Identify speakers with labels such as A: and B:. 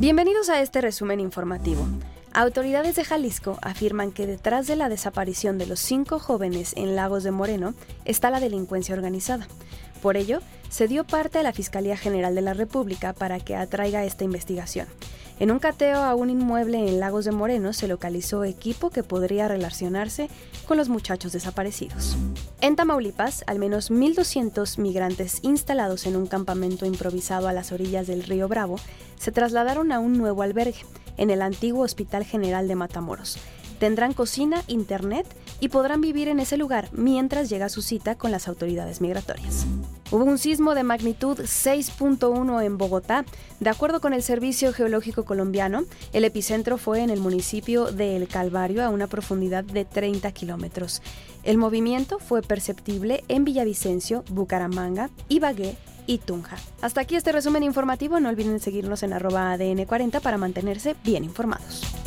A: Bienvenidos a este resumen informativo. Autoridades de Jalisco afirman que detrás de la desaparición de los cinco jóvenes en Lagos de Moreno está la delincuencia organizada. Por ello, se dio parte a la Fiscalía General de la República para que atraiga esta investigación. En un cateo a un inmueble en Lagos de Moreno se localizó equipo que podría relacionarse con los muchachos desaparecidos. En Tamaulipas, al menos 1.200 migrantes instalados en un campamento improvisado a las orillas del río Bravo se trasladaron a un nuevo albergue, en el antiguo Hospital General de Matamoros. Tendrán cocina, internet y podrán vivir en ese lugar mientras llega su cita con las autoridades migratorias. Hubo un sismo de magnitud 6.1 en Bogotá. De acuerdo con el Servicio Geológico Colombiano, el epicentro fue en el municipio de El Calvario a una profundidad de 30 kilómetros. El movimiento fue perceptible en Villavicencio, Bucaramanga, Ibagué y Tunja. Hasta aquí este resumen informativo. No olviden seguirnos en arroba ADN40 para mantenerse bien informados.